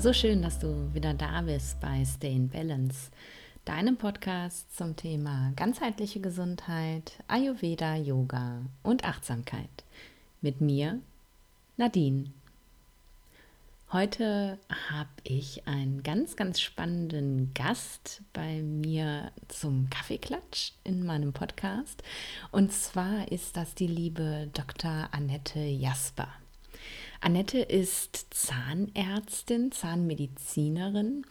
So schön, dass du wieder da bist bei Stay in Balance, deinem Podcast zum Thema ganzheitliche Gesundheit, Ayurveda, Yoga und Achtsamkeit. Mit mir, Nadine. Heute habe ich einen ganz, ganz spannenden Gast bei mir zum Kaffeeklatsch in meinem Podcast. Und zwar ist das die liebe Dr. Annette Jasper. Annette ist Zahnärztin, Zahnmedizinerin.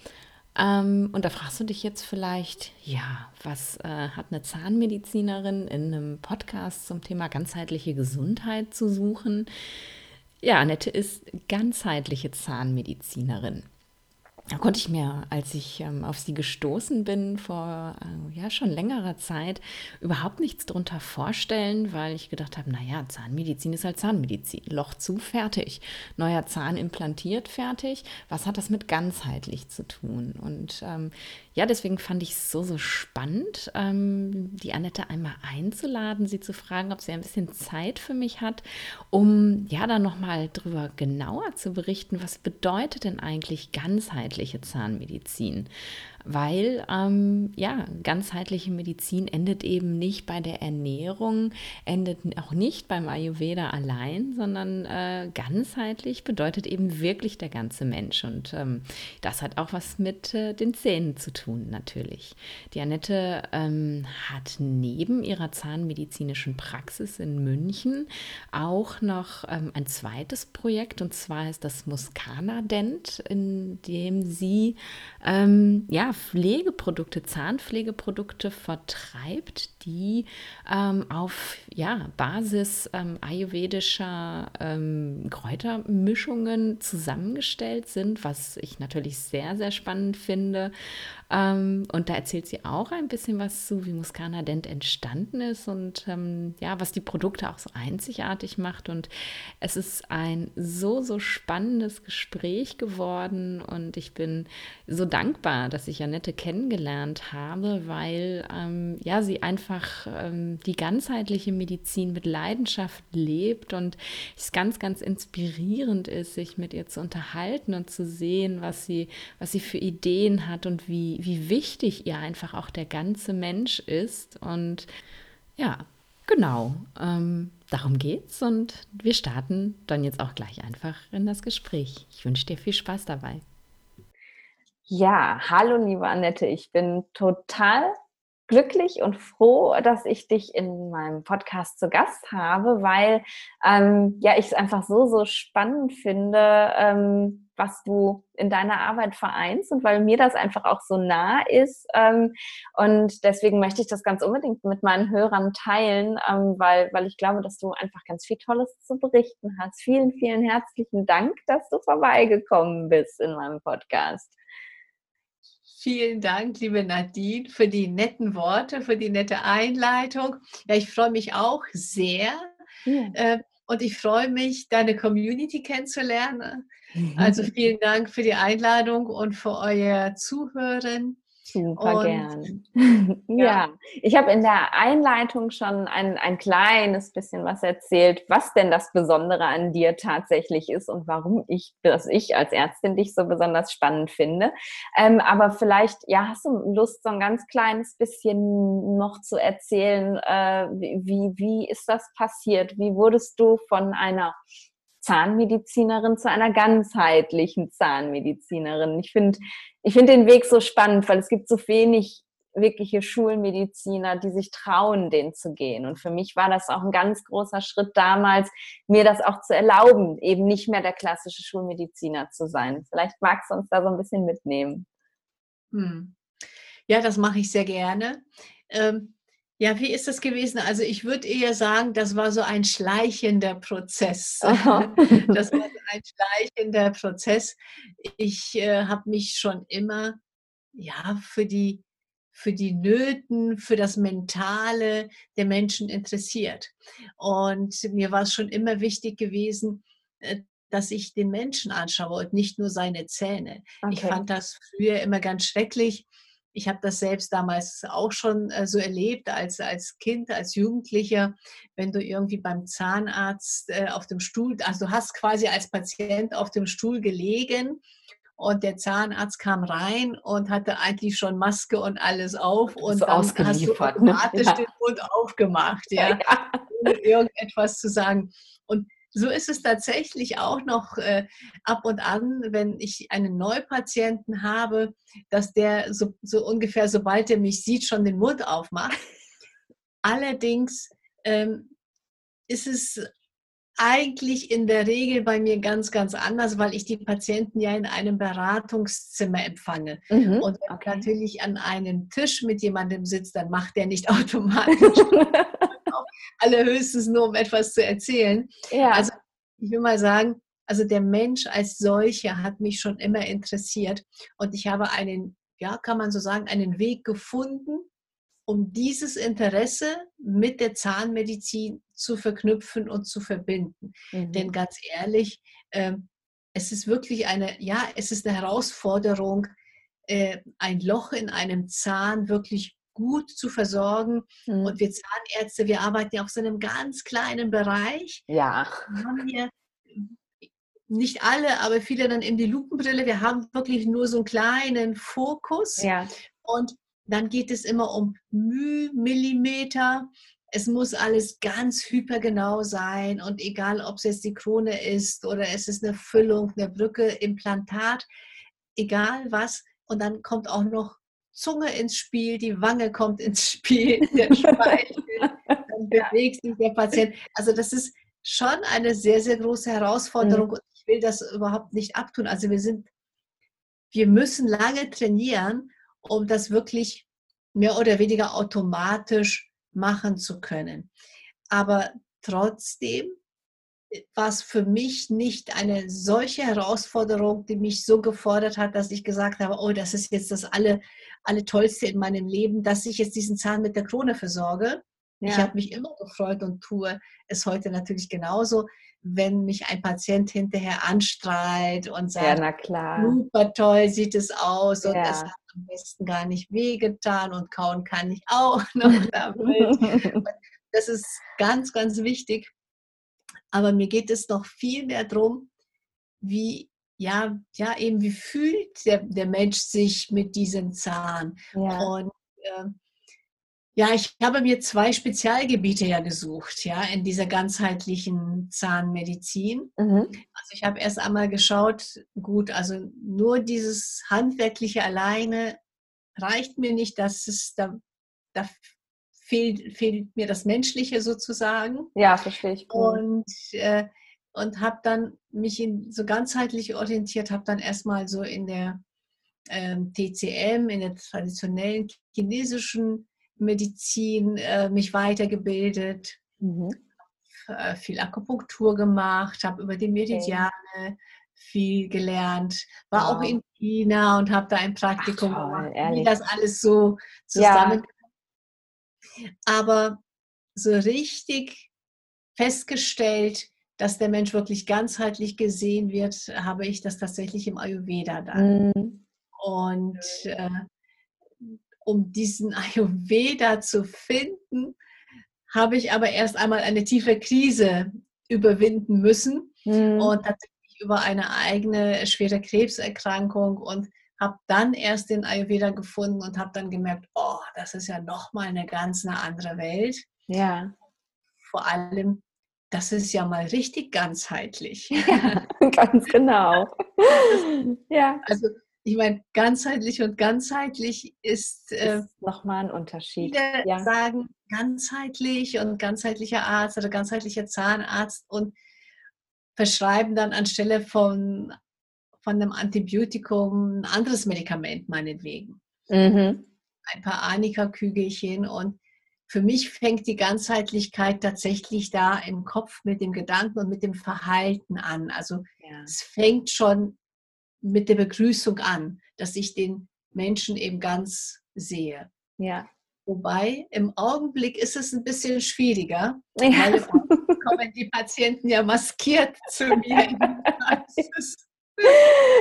Ähm, und da fragst du dich jetzt vielleicht, ja, was äh, hat eine Zahnmedizinerin in einem Podcast zum Thema ganzheitliche Gesundheit zu suchen? Ja, Annette ist ganzheitliche Zahnmedizinerin. Da konnte ich mir, als ich ähm, auf sie gestoßen bin, vor äh, ja schon längerer Zeit, überhaupt nichts darunter vorstellen, weil ich gedacht habe, naja, Zahnmedizin ist halt Zahnmedizin. Loch zu, fertig. Neuer Zahn implantiert, fertig. Was hat das mit ganzheitlich zu tun? Und ähm, ja, deswegen fand ich es so, so spannend, ähm, die Annette einmal einzuladen, sie zu fragen, ob sie ein bisschen Zeit für mich hat, um ja dann nochmal drüber genauer zu berichten, was bedeutet denn eigentlich ganzheitliche Zahnmedizin? Weil ähm, ja, ganzheitliche Medizin endet eben nicht bei der Ernährung, endet auch nicht beim Ayurveda allein, sondern äh, ganzheitlich bedeutet eben wirklich der ganze Mensch. Und ähm, das hat auch was mit äh, den Zähnen zu tun, natürlich. Die Annette ähm, hat neben ihrer zahnmedizinischen Praxis in München auch noch ähm, ein zweites Projekt, und zwar ist das Muscana Dent, in dem sie ähm, Pflegeprodukte, Zahnpflegeprodukte vertreibt, die ähm, auf ja, Basis ähm, ayurvedischer ähm, Kräutermischungen zusammengestellt sind, was ich natürlich sehr, sehr spannend finde. Ähm, und da erzählt sie auch ein bisschen was zu, wie Muscana Dent entstanden ist und ähm, ja, was die Produkte auch so einzigartig macht. Und es ist ein so, so spannendes Gespräch geworden und ich bin so dankbar, dass ich Janette kennengelernt habe, weil ähm, ja, sie einfach ähm, die ganzheitliche Medizin mit Leidenschaft lebt und es ganz, ganz inspirierend ist, sich mit ihr zu unterhalten und zu sehen, was sie, was sie für Ideen hat und wie, wie wichtig ihr einfach auch der ganze Mensch ist. Und ja, genau, ähm, darum geht's. Und wir starten dann jetzt auch gleich einfach in das Gespräch. Ich wünsche dir viel Spaß dabei. Ja, hallo liebe Annette, ich bin total glücklich und froh, dass ich dich in meinem Podcast zu Gast habe, weil ähm, ja ich es einfach so so spannend finde, ähm, was du in deiner Arbeit vereinst und weil mir das einfach auch so nah ist. Ähm, und deswegen möchte ich das ganz unbedingt mit meinen Hörern teilen, ähm, weil, weil ich glaube, dass du einfach ganz viel Tolles zu berichten hast. Vielen, vielen herzlichen Dank, dass du vorbeigekommen bist in meinem Podcast. Vielen Dank, liebe Nadine, für die netten Worte, für die nette Einleitung. Ja, ich freue mich auch sehr. Ja. Äh, und ich freue mich, deine Community kennenzulernen. Also vielen Dank für die Einladung und für euer Zuhören. Super und, gern. ja. ja. ich habe in der Einleitung schon ein, ein kleines bisschen was erzählt, was denn das Besondere an dir tatsächlich ist und warum ich, dass ich als Ärztin dich so besonders spannend finde. Ähm, aber vielleicht, ja, hast du Lust, so ein ganz kleines bisschen noch zu erzählen, äh, wie, wie ist das passiert? Wie wurdest du von einer Zahnmedizinerin zu einer ganzheitlichen Zahnmedizinerin. Ich finde ich finde den Weg so spannend, weil es gibt so wenig wirkliche Schulmediziner, die sich trauen, den zu gehen. Und für mich war das auch ein ganz großer Schritt damals, mir das auch zu erlauben, eben nicht mehr der klassische Schulmediziner zu sein. Vielleicht magst du uns da so ein bisschen mitnehmen. Hm. Ja, das mache ich sehr gerne. Ähm, ja, wie ist das gewesen? Also ich würde eher sagen, das war so ein schleichender Prozess. das war so ein schleichender Prozess. Ich äh, habe mich schon immer ja für die für die Nöten, für das Mentale der Menschen interessiert. Und mir war es schon immer wichtig gewesen, äh, dass ich den Menschen anschaue und nicht nur seine Zähne. Okay. Ich fand das früher immer ganz schrecklich, ich habe das selbst damals auch schon äh, so erlebt als, als Kind, als Jugendlicher, wenn du irgendwie beim Zahnarzt äh, auf dem Stuhl, also du hast quasi als Patient auf dem Stuhl gelegen und der Zahnarzt kam rein und hatte eigentlich schon Maske und alles auf und dann hast du ne? automatisch Ja. den Mund aufgemacht, ja, Ja. ohne irgendetwas zu sagen. Und so ist es tatsächlich auch noch äh, ab und an, wenn ich einen Neupatienten habe, dass der so, so ungefähr, sobald er mich sieht, schon den Mund aufmacht. Allerdings ähm, ist es eigentlich in der Regel bei mir ganz, ganz anders, weil ich die Patienten ja in einem Beratungszimmer empfange. Mhm. Und wenn okay. natürlich an einem Tisch mit jemandem sitzt, dann macht der nicht automatisch allerhöchstens nur, um etwas zu erzählen. ja. Also ich will mal sagen, also der Mensch als solcher hat mich schon immer interessiert und ich habe einen, ja, kann man so sagen, einen Weg gefunden, um dieses Interesse mit der Zahnmedizin zu verknüpfen und zu verbinden. Mhm. Denn ganz ehrlich, ähm, es ist wirklich eine, ja, es ist eine Herausforderung, äh, ein Loch in einem Zahn wirklich gut zu versorgen. Mhm. Und wir Zahnärzte, wir arbeiten ja auch so in einem ganz kleinen Bereich. ja. Wir haben hier nicht alle, aber viele dann eben die Lupenbrille. Wir haben wirklich nur so einen kleinen Fokus. Ja. Und dann geht es immer um Müh, Millimeter. Es muss alles ganz hypergenau sein und egal, ob es jetzt die Krone ist oder es ist eine Füllung, eine Brücke, Implantat, egal was. Und dann kommt auch noch Zunge ins Spiel, die Wange kommt ins Spiel, der Speichel, dann bewegt sich der Patient. Also das ist schon eine sehr, sehr große Herausforderung und ich will das überhaupt nicht abtun. Also wir sind, wir müssen lange trainieren, um das wirklich mehr oder weniger automatisch machen zu können. Aber trotzdem war es für mich nicht eine solche Herausforderung, die mich so gefordert hat, dass ich gesagt habe, oh, das ist jetzt das alle, alle Tollste in meinem Leben, dass ich jetzt diesen Zahn mit der Krone versorge. Ich Ja. habe mich immer gefreut und tue es heute natürlich genauso, wenn mich ein Patient hinterher anstrahlt und ja, sagt, na klar. super toll sieht es aus und Ja. es hat am besten gar nicht wehgetan und kauen kann ich auch noch damit. Das ist ganz, ganz wichtig. Aber mir geht es noch viel mehr darum, wie, ja, ja, eben, wie fühlt der, der Mensch sich mit diesem Zahn? ja. Und ähm, ja, ich habe mir zwei Spezialgebiete ja gesucht, ja, in dieser ganzheitlichen Zahnmedizin. Mhm. Also ich habe erst einmal geschaut, gut, also nur dieses Handwerkliche alleine reicht mir nicht, dass es da, da fehlt, fehlt mir das Menschliche sozusagen. ja, verstehe ich. gut. Und, äh, und habe dann mich in, so ganzheitlich orientiert, habe dann erstmal so in der ähm, TCM, in der traditionellen chinesischen Medizin äh, mich weitergebildet, Mhm. äh, viel Akupunktur gemacht, habe über die Meridiane viel gelernt, war auch Wow. in China und habe da ein Praktikum toll, gemacht, wie ehrlich. das alles so zusammen. Aber so richtig festgestellt, dass der Mensch wirklich ganzheitlich gesehen wird, habe ich das tatsächlich im Ayurveda dann. Mhm. Und äh, um diesen Ayurveda zu finden, habe ich aber erst einmal eine tiefe Krise überwinden müssen Mhm. und tatsächlich über eine eigene schwere Krebserkrankung und habe dann erst den Ayurveda gefunden und habe dann gemerkt, oh, das ist ja nochmal eine ganz eine andere Welt. Ja. Vor allem, das ist ja mal richtig ganzheitlich. ja, ganz genau. ja, Also ich meine, ganzheitlich und ganzheitlich ist, äh, ist nochmal ein Unterschied. viele Ja. sagen ganzheitlich und ganzheitlicher Arzt oder ganzheitlicher Zahnarzt und verschreiben dann anstelle von, von einem Antibiotikum ein anderes Medikament meinetwegen. Mhm. Ein paar Anika-Kügelchen und für mich fängt die Ganzheitlichkeit tatsächlich da im Kopf mit dem Gedanken und mit dem Verhalten an. Also Ja. es fängt schon mit der Begrüßung an, dass ich den Menschen eben ganz sehe. Ja. Wobei im Augenblick ist es ein bisschen schwieriger, Ja. weil kommen die Patienten ja maskiert zu mir in die Praxis.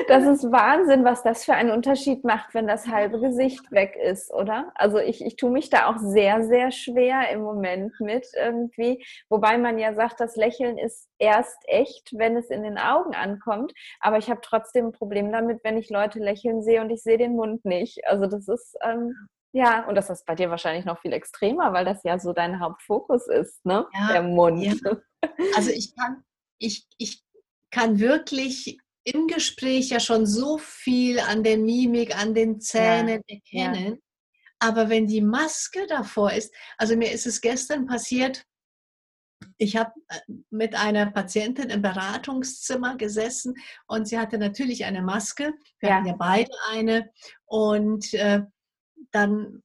Das ist Wahnsinn, was das für einen Unterschied macht, wenn das halbe Gesicht weg ist, oder? Also ich, ich tue mich da auch sehr, sehr schwer im Moment mit irgendwie. Wobei man ja sagt, das Lächeln ist erst echt, wenn es in den Augen ankommt. Aber ich habe trotzdem ein Problem damit, wenn ich Leute lächeln sehe und ich sehe den Mund nicht. Also das ist, ähm, ja, und das ist bei dir wahrscheinlich noch viel extremer, weil das ja so dein Hauptfokus ist, ne? Ja, Der Mund. Ja. Also ich kann, ich, ich kann wirklich im Gespräch ja schon so viel an der Mimik, an den Zähnen ja, erkennen. Ja. Aber wenn die Maske davor ist, also mir ist es gestern passiert, ich habe äh, mit einer Patientin im Beratungszimmer gesessen und sie hatte natürlich eine Maske. Wir ja. hatten ja beide eine. Und äh, dann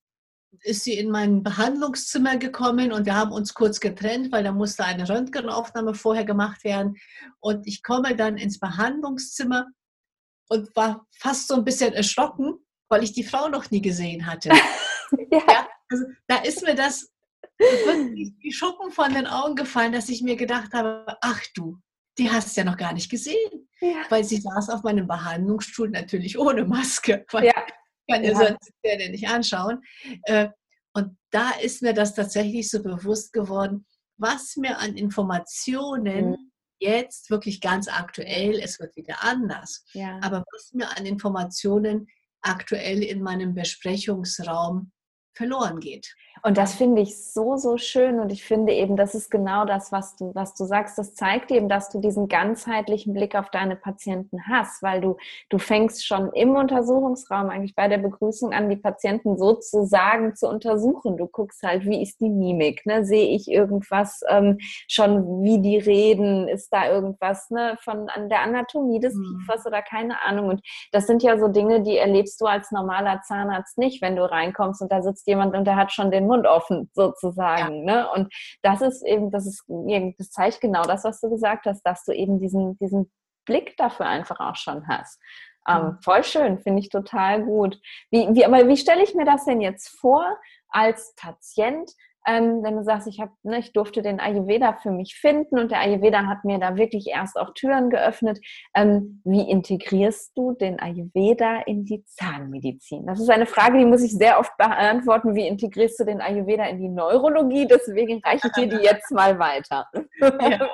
ist sie in mein Behandlungszimmer gekommen und wir haben uns kurz getrennt, weil da musste eine Röntgenaufnahme vorher gemacht werden. Und ich komme dann ins Behandlungszimmer und war fast so ein bisschen erschrocken, weil ich die Frau noch nie gesehen hatte. ja. ja also da ist mir das wirklich die Schuppen von den Augen gefallen, dass ich mir gedacht habe, ach du, die hast du ja noch gar nicht gesehen. Ja. Weil sie saß auf meinem Behandlungsstuhl natürlich ohne Maske. Weil ja kann ja. sonst den nicht anschauen. Äh, und da ist mir das tatsächlich so bewusst geworden, was mir an Informationen mhm. jetzt wirklich ganz aktuell, es wird wieder anders, ja. aber was mir an Informationen aktuell in meinem Besprechungsraum verloren geht. Und das finde ich so, so schön. Und ich finde eben, das ist genau das, was du, was du sagst. Das zeigt eben, dass du diesen ganzheitlichen Blick auf deine Patienten hast, weil du, du fängst schon im Untersuchungsraum eigentlich bei der Begrüßung an, die Patienten sozusagen zu untersuchen. Du guckst halt, wie ist die Mimik? Ne? Sehe ich irgendwas ähm, schon, wie die reden? Ist da irgendwas ne, von an der Anatomie des mhm. Kiefers oder keine Ahnung? Und das sind ja so Dinge, die erlebst du als normaler Zahnarzt nicht, wenn du reinkommst und da sitzt jemand und der hat schon den Mund offen sozusagen. Ja. Ne? Und das ist eben, das ist, das zeigt genau das, was du gesagt hast, dass du eben diesen, diesen Blick dafür einfach auch schon hast. Ähm, mhm. voll schön, finde ich total gut. Wie, wie, aber wie stelle ich mir das denn jetzt vor als Patient? Ähm, wenn du sagst, ich, hab, ne, ich durfte den Ayurveda für mich finden und der Ayurveda hat mir da wirklich erst auch Türen geöffnet. Ähm, wie integrierst du den Ayurveda in die Zahnmedizin? Das ist eine Frage, die muss ich sehr oft beantworten. Wie integrierst du den Ayurveda in die Neurologie? Deswegen reiche ich dir die jetzt mal weiter. Ja,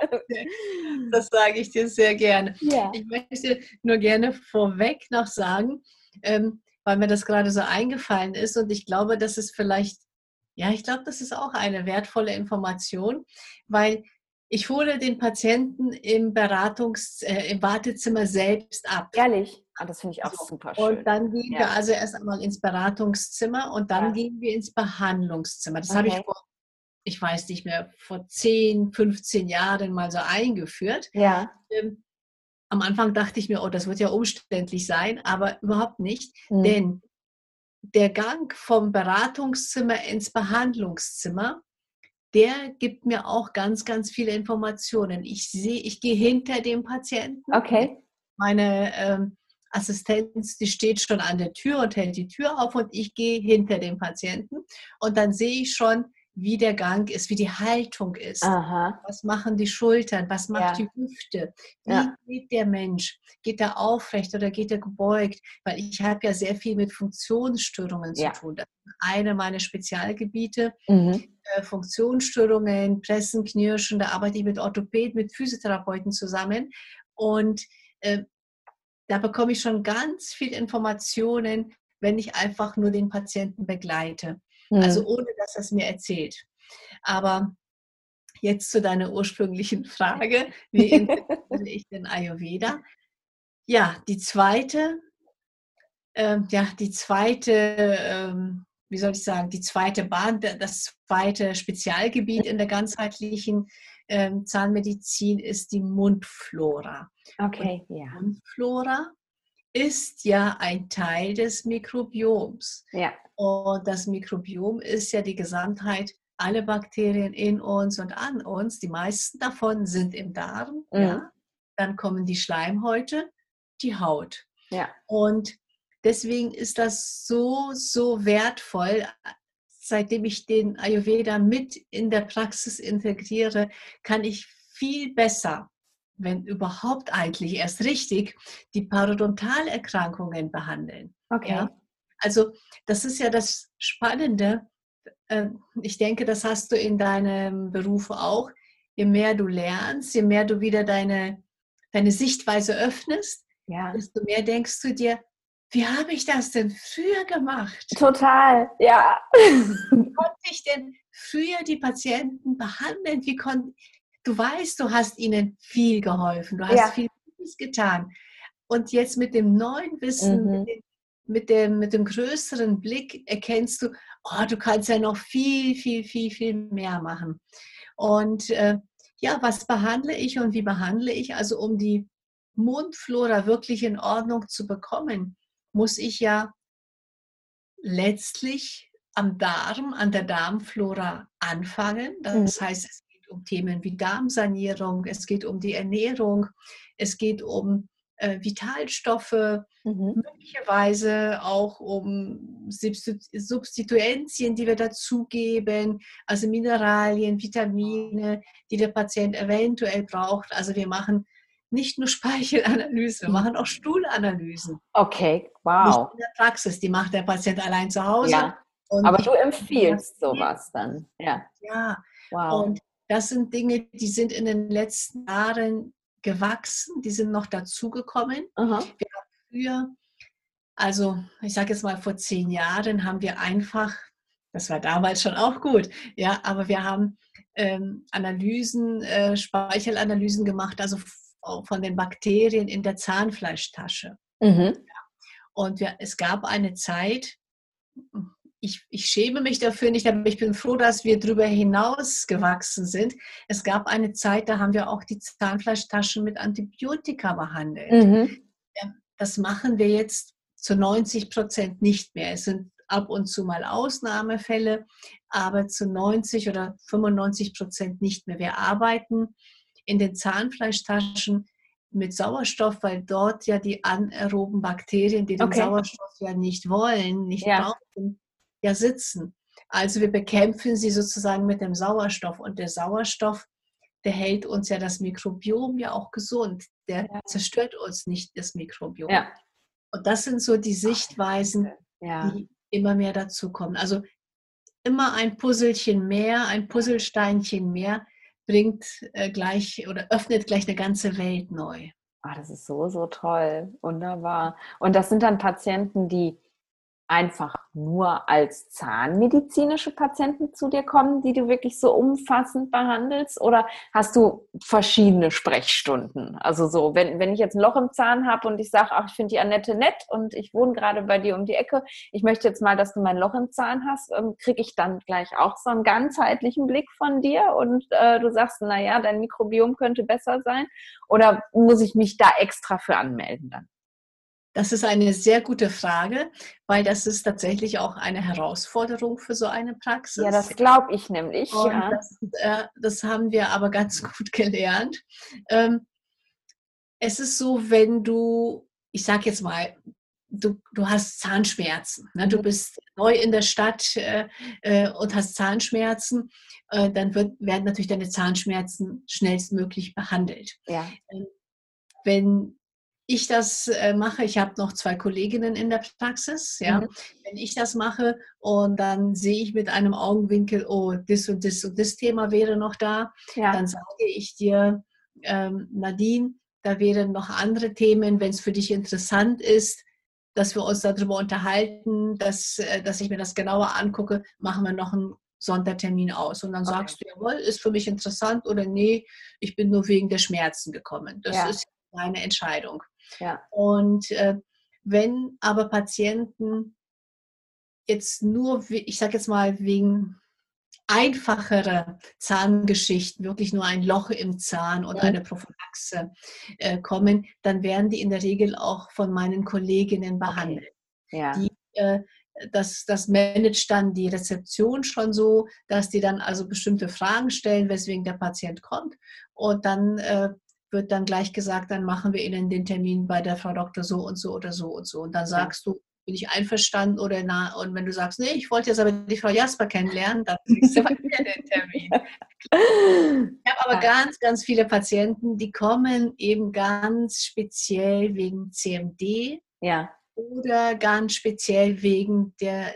das sage ich dir sehr gerne. Ja. Ich möchte nur gerne vorweg noch sagen, ähm, weil mir das gerade so eingefallen ist und ich glaube, dass es vielleicht ja, ich glaube, das ist auch eine wertvolle Information, weil ich hole den Patienten im Beratungs-, äh, im Wartezimmer selbst ab. Ehrlich? Ah, das finde ich auch super schön. Und dann gehen ja. wir also erst einmal ins Beratungszimmer und dann ja. gehen wir ins Behandlungszimmer. Das okay. habe ich vor, ich weiß nicht mehr, vor 10, 15 Jahren mal so eingeführt. Ja. Ähm, am Anfang dachte ich mir, oh, das wird ja umständlich sein, aber überhaupt nicht, mhm. denn der Gang vom Beratungszimmer ins Behandlungszimmer, der gibt mir auch ganz, ganz viele Informationen. Ich sehe, ich gehe hinter dem Patienten. Okay. Meine ähm, Assistenz, die steht schon an der Tür und hält die Tür auf und ich gehe hinter dem Patienten und dann sehe ich schon, wie der Gang ist, wie die Haltung ist. Aha. Was machen die Schultern? Was macht ja. die Hüfte? Wie ja. geht der Mensch? Geht er aufrecht oder geht er gebeugt? Weil ich habe ja sehr viel mit Funktionsstörungen ja. zu tun. Das ist eine meiner Spezialgebiete. Mhm. Äh, Funktionsstörungen, Pressen, Knirschen, da arbeite ich mit Orthopäden, mit Physiotherapeuten zusammen. Und äh, da bekomme ich schon ganz viel Informationen, wenn ich einfach nur den Patienten begleite. Mhm. Also ohne, dass er es mir erzählt. Aber jetzt zu deiner ursprünglichen Frage, wie interpretiere ich den Ayurveda? Ja, die zweite, äh, ja, die zweite, ähm, wie soll ich sagen, die zweite Bahn, das zweite Spezialgebiet in der ganzheitlichen ähm, Zahnmedizin ist die Mundflora. Okay, ja. Mundflora ist ja ein Teil des Mikrobioms. Ja. Und das Mikrobiom ist ja die Gesamtheit alle Bakterien in uns und an uns. Die meisten davon sind im Darm. Mhm. Ja. Dann kommen die Schleimhäute, die Haut. Ja. Und deswegen ist das so, so wertvoll. Seitdem ich den Ayurveda mit in der Praxis integriere, kann ich viel besser wenn überhaupt eigentlich erst richtig, die Parodontalerkrankungen behandeln. Okay. Ja? Also das ist ja das Spannende. Ähm, ich denke, das hast du in deinem Beruf auch. Je mehr du lernst, je mehr du wieder deine, deine Sichtweise öffnest, ja. desto mehr denkst du dir, wie habe ich das denn früher gemacht? Total, ja. Wie konnte ich denn früher die Patienten behandeln? Wie konnte, du weißt, du hast ihnen viel geholfen, du hast ja. viel Gutes getan. Und jetzt mit dem neuen Wissen, mhm. mit, dem, mit, dem, größeren Blick erkennst du, oh, du kannst ja noch viel, viel, viel, viel mehr machen. Und äh, ja, was behandle ich und wie behandle ich? Also um die Mundflora wirklich in Ordnung zu bekommen, muss ich ja letztlich am Darm, an der Darmflora anfangen. Das mhm. heißt, es um Themen wie Darmsanierung, es geht um die Ernährung, es geht um äh, Vitalstoffe, mhm. möglicherweise auch um Substituenzien, die wir dazugeben, also Mineralien, Vitamine, die der Patient eventuell braucht. Also wir machen nicht nur Speichelanalyse, wir machen auch Stuhlanalysen. Okay, wow. Nicht in der Praxis, die macht der Patient allein zu Hause. Ja. Aber du empfiehlst sowas dann. Ja. Ja. Wow. Und das sind Dinge, die sind in den letzten Jahren gewachsen, die sind noch dazugekommen. Wir haben früher, also ich sage jetzt mal vor zehn Jahren, haben wir einfach, das war damals schon auch gut, ja, aber wir haben ähm, Analysen, äh, Speichelanalysen gemacht, also von den Bakterien in der Zahnfleischtasche. Mhm. Und wir, es gab eine Zeit, ich, ich, schäme mich dafür nicht, aber ich bin froh, dass wir darüber hinaus gewachsen sind. Es gab eine Zeit, da haben wir auch die Zahnfleischtaschen mit Antibiotika behandelt. Mhm. Das machen wir jetzt zu 90 Prozent nicht mehr. Es sind ab und zu mal Ausnahmefälle, aber zu 90 oder 95 Prozent nicht mehr. Wir arbeiten in den Zahnfleischtaschen mit Sauerstoff, weil dort ja die anaeroben Bakterien, die den okay. Sauerstoff ja nicht wollen, nicht ja. brauchen, ja sitzen. Also wir bekämpfen sie sozusagen mit dem Sauerstoff und der Sauerstoff, der hält uns ja das Mikrobiom ja auch gesund. Der ja. zerstört uns nicht das Mikrobiom. Ja. Und das sind so die Sichtweisen, ja. die immer mehr dazukommen. Also immer ein Puzzelchen mehr, ein Puzzlesteinchen mehr, bringt äh, gleich oder öffnet gleich eine ganze Welt neu. Ah, das ist so, so toll. Wunderbar. Und das sind dann Patienten, die einfach nur als zahnmedizinische Patienten zu dir kommen, die du wirklich so umfassend behandelst? Oder hast du verschiedene Sprechstunden? Also so, wenn, wenn ich jetzt ein Loch im Zahn habe und ich sage, ach, ich finde die Annette nett und ich wohne gerade bei dir um die Ecke, ich möchte jetzt mal, dass du mein Loch im Zahn hast, ähm, kriege ich dann gleich auch so einen ganzheitlichen Blick von dir und äh, du sagst, naja, dein Mikrobiom könnte besser sein? Oder muss ich mich da extra für anmelden dann? Das ist eine sehr gute Frage, weil das ist tatsächlich auch eine Herausforderung für so eine Praxis. Ja, das glaube ich nämlich. Ja. Das, äh, das, haben wir aber ganz gut gelernt. Ähm, es ist so, wenn du, ich sage jetzt mal, du, du hast Zahnschmerzen, ne? du mhm. bist neu in der Stadt äh, äh, und hast Zahnschmerzen, äh, dann wird, werden natürlich deine Zahnschmerzen schnellstmöglich behandelt. Ja. Ähm, wenn ich das äh, mache, ich habe noch zwei Kolleginnen in der Praxis, ja, mhm. wenn ich das mache und dann sehe ich mit einem Augenwinkel, oh, das und das und das Thema wäre noch da, ja. dann sage ich dir, ähm, Nadine, da wären noch andere Themen, wenn es für dich interessant ist, dass wir uns darüber unterhalten, dass, äh, dass ich mir das genauer angucke, machen wir noch einen Sondertermin aus. Und dann okay. sagst du, jawohl, ist für mich interessant oder nee, ich bin nur wegen der Schmerzen gekommen. Das ja. ist deine Entscheidung. Ja. Und äh, wenn aber Patienten jetzt nur, ich sage jetzt mal, wegen einfacherer Zahngeschichten, wirklich nur ein Loch im Zahn und eine Prophylaxe äh, kommen, dann werden die in der Regel auch von meinen Kolleginnen behandelt. Okay. Ja. Die, äh, das, das managt dann die Rezeption schon so, dass die dann also bestimmte Fragen stellen, weswegen der Patient kommt. Und dann äh, wird dann gleich gesagt, dann machen wir Ihnen den Termin bei der Frau Doktor so und so oder so und so. Und dann sagst du, bin ich einverstanden oder na, und wenn du sagst, nee, ich wollte jetzt aber die Frau Jasper kennenlernen, dann kriegst du bei mir den Termin. Ich habe aber ja. ganz, ganz viele Patienten, die kommen eben ganz speziell wegen CMD. Ja. Oder ganz speziell wegen der,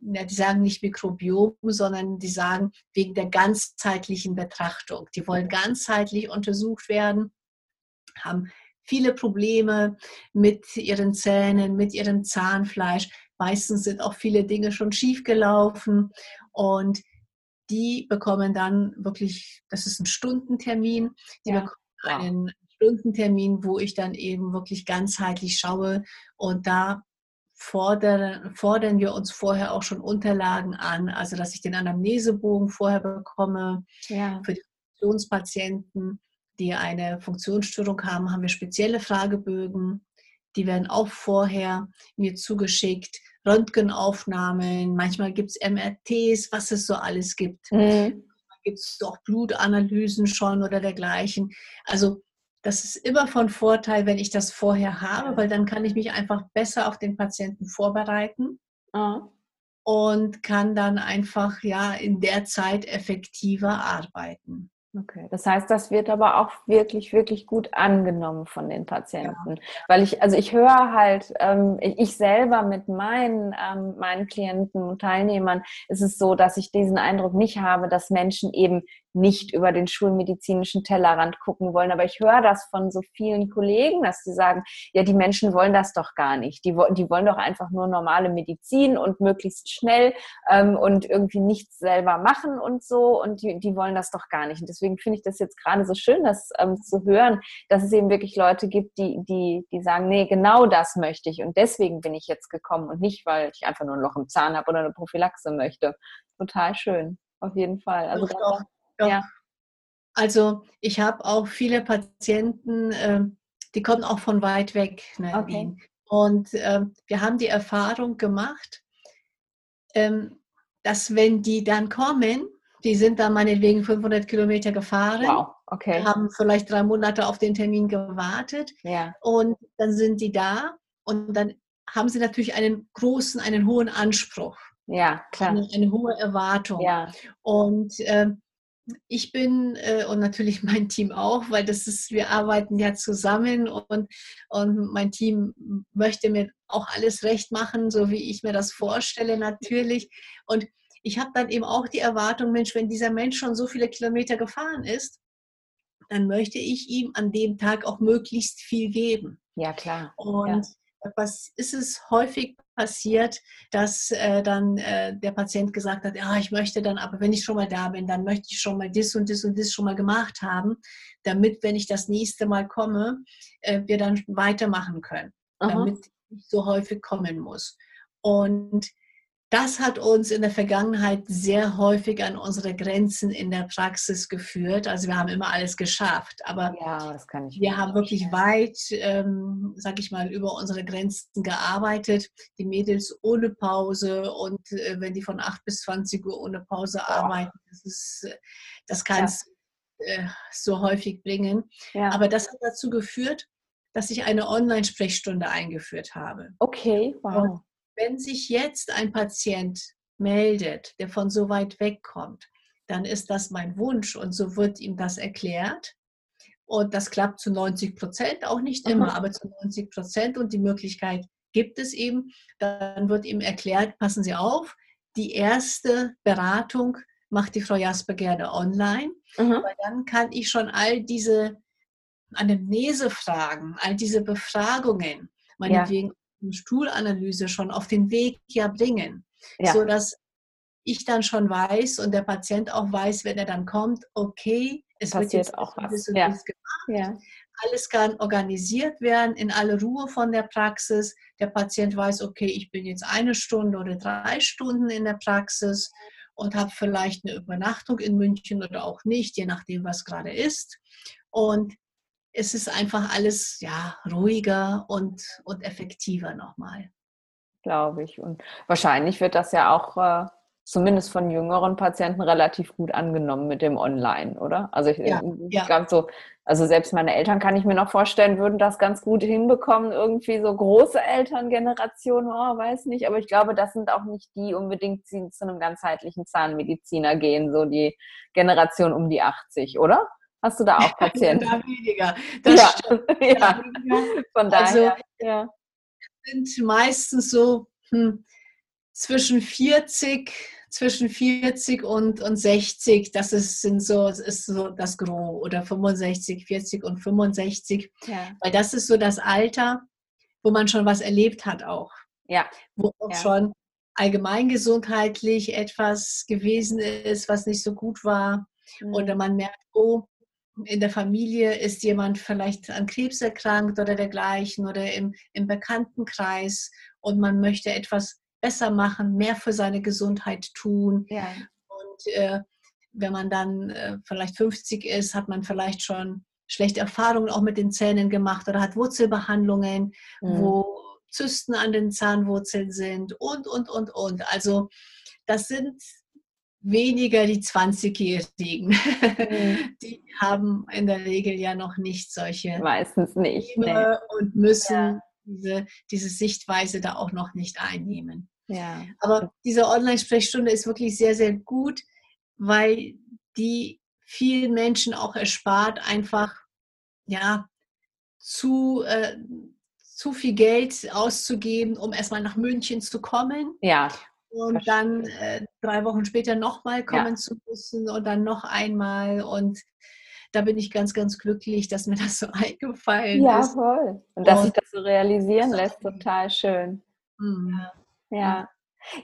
ja, die sagen nicht Mikrobiom, sondern die sagen wegen der ganzheitlichen Betrachtung. Die wollen ganzheitlich untersucht werden, haben viele Probleme mit ihren Zähnen, mit ihrem Zahnfleisch. Meistens sind auch viele Dinge schon schiefgelaufen und die bekommen dann wirklich, das ist ein Stundentermin, die ja. bekommen einen Stundentermin, wo ich dann eben wirklich ganzheitlich schaue und da fordern, fordern wir uns vorher auch schon Unterlagen an, also dass ich den Anamnesebogen vorher bekomme ja. für die Funktionspatienten, die eine Funktionsstörung haben, haben wir spezielle Fragebögen. Die werden auch vorher mir zugeschickt. Röntgenaufnahmen, manchmal gibt es MRTs, was es so alles gibt. Mhm. Gibt es auch Blutanalysen schon oder dergleichen. Also das ist immer von Vorteil, wenn ich das vorher habe, weil dann kann ich mich einfach besser auf den Patienten vorbereiten oh. und kann dann einfach ja in der Zeit effektiver arbeiten. Okay, das heißt, das wird aber auch wirklich, wirklich gut angenommen von den Patienten. Ja. Weil ich, also ich höre halt, ähm, ich selber mit meinen, ähm, meinen Klienten und Teilnehmern ist es so, dass ich diesen Eindruck nicht habe, dass Menschen eben nicht über den schulmedizinischen Tellerrand gucken wollen. Aber ich höre das von so vielen Kollegen, dass sie sagen, ja, die Menschen wollen das doch gar nicht. Die, die wollen doch einfach nur normale Medizin und möglichst schnell ähm, und irgendwie nichts selber machen und so. Und die, die wollen das doch gar nicht. Und deswegen finde ich das jetzt gerade so schön, das ähm, zu hören, dass es eben wirklich Leute gibt, die, die, die sagen, nee, genau das möchte ich. Und deswegen bin ich jetzt gekommen und nicht, weil ich einfach nur ein Loch im Zahn habe oder eine Prophylaxe möchte. Total schön. Auf jeden Fall. Also ja. ja. Also ich habe auch viele Patienten, äh, die kommen auch von weit weg. Ne, okay. Und äh, wir haben die Erfahrung gemacht, ähm, dass wenn die dann kommen, die sind dann meinetwegen 500 Kilometer gefahren, wow. okay. haben vielleicht drei Monate auf den Termin gewartet ja. und dann sind die da und dann haben sie natürlich einen großen, einen hohen Anspruch. Ja, klar. Eine, eine hohe Erwartung. Ja. Und äh, ich bin äh, und natürlich mein Team auch, weil das ist, wir arbeiten ja zusammen und, und mein Team möchte mir auch alles recht machen, so wie ich mir das vorstelle natürlich. Und ich habe dann eben auch die Erwartung, Mensch, wenn dieser Mensch schon so viele Kilometer gefahren ist, dann möchte ich ihm an dem Tag auch möglichst viel geben. Ja, klar. Und ja was ist es häufig passiert, dass äh, dann äh, der Patient gesagt hat, ja, ich möchte dann, aber wenn ich schon mal da bin, dann möchte ich schon mal das und das und das schon mal gemacht haben, damit, wenn ich das nächste Mal komme, äh, wir dann weitermachen können, Aha. damit ich nicht so häufig kommen muss. Und das hat uns in der Vergangenheit sehr häufig an unsere Grenzen in der Praxis geführt. Also wir haben immer alles geschafft, aber ja, wir haben wirklich weit, ähm, sag ich mal, über unsere Grenzen gearbeitet. Die Mädels ohne Pause und äh, wenn die von 8 bis 20 Uhr ohne Pause Boah. arbeiten, das, ist, das kann es ja. äh, so häufig bringen. Ja. Aber das hat dazu geführt, dass ich eine Online-Sprechstunde eingeführt habe. Okay, wow. Und wenn sich jetzt ein Patient meldet, der von so weit weg kommt, dann ist das mein Wunsch und so wird ihm das erklärt. Und das klappt zu 90 Prozent, auch nicht immer, aber zu 90 Prozent und die Möglichkeit gibt es eben. Dann wird ihm erklärt, passen Sie auf, die erste Beratung macht die Frau Jasper gerne online, mhm. weil dann kann ich schon all diese Anamnesefragen, all diese Befragungen, meinetwegen ja. Stuhlanalyse schon auf den Weg ja bringen, ja. so dass ich dann schon weiß und der Patient auch weiß, wenn er dann kommt, okay, es Passiert wird jetzt auch was. Ja. gemacht. Ja. Alles kann organisiert werden in aller Ruhe von der Praxis. Der Patient weiß, okay, ich bin jetzt eine Stunde oder drei Stunden in der Praxis und habe vielleicht eine Übernachtung in München oder auch nicht, je nachdem, was gerade ist. Und es ist einfach alles ja, ruhiger und, und effektiver nochmal. Glaube ich. Und wahrscheinlich wird das ja auch äh, zumindest von jüngeren Patienten relativ gut angenommen mit dem Online, oder? Also ich, ja, ich ja. glaube so, also selbst meine Eltern kann ich mir noch vorstellen, würden das ganz gut hinbekommen, irgendwie so große Elterngenerationen, oh, weiß nicht, aber ich glaube, das sind auch nicht die unbedingt, die zu einem ganzheitlichen Zahnmediziner gehen, so die Generation um die 80, oder? Hast du da auch Patienten? da weniger. Das ja. stimmt. Ja. Von daher. Also, ja. sind meistens so hm, zwischen 40, zwischen 40 und, und 60, das ist, sind so, ist so das Gros oder 65, 40 und 65. Ja. Weil das ist so das Alter, wo man schon was erlebt hat auch. Ja. Wo auch ja. schon allgemeingesundheitlich etwas gewesen ist, was nicht so gut war. Mhm. Oder man merkt, oh, in der Familie ist jemand vielleicht an Krebs erkrankt oder dergleichen oder im, im Bekanntenkreis und man möchte etwas besser machen, mehr für seine Gesundheit tun. Ja. Und äh, wenn man dann äh, vielleicht 50 ist, hat man vielleicht schon schlechte Erfahrungen auch mit den Zähnen gemacht oder hat Wurzelbehandlungen, mhm. wo Zysten an den Zahnwurzeln sind und, und, und, und. Also das sind weniger die 20-Jährigen. Mhm. Die haben in der Regel ja noch nicht solche Meistens nicht. Nee. Und müssen ja. diese, diese Sichtweise da auch noch nicht einnehmen. Ja. Aber diese Online-Sprechstunde ist wirklich sehr, sehr gut, weil die vielen Menschen auch erspart, einfach ja, zu, äh, zu viel Geld auszugeben, um erstmal nach München zu kommen. Ja und dann äh, drei Wochen später nochmal kommen ja. zu müssen und dann noch einmal. Und da bin ich ganz, ganz glücklich, dass mir das so eingefallen ja, ist. Ja, voll. Und dass sich das so realisieren lässt, total schön. Mhm. Ja.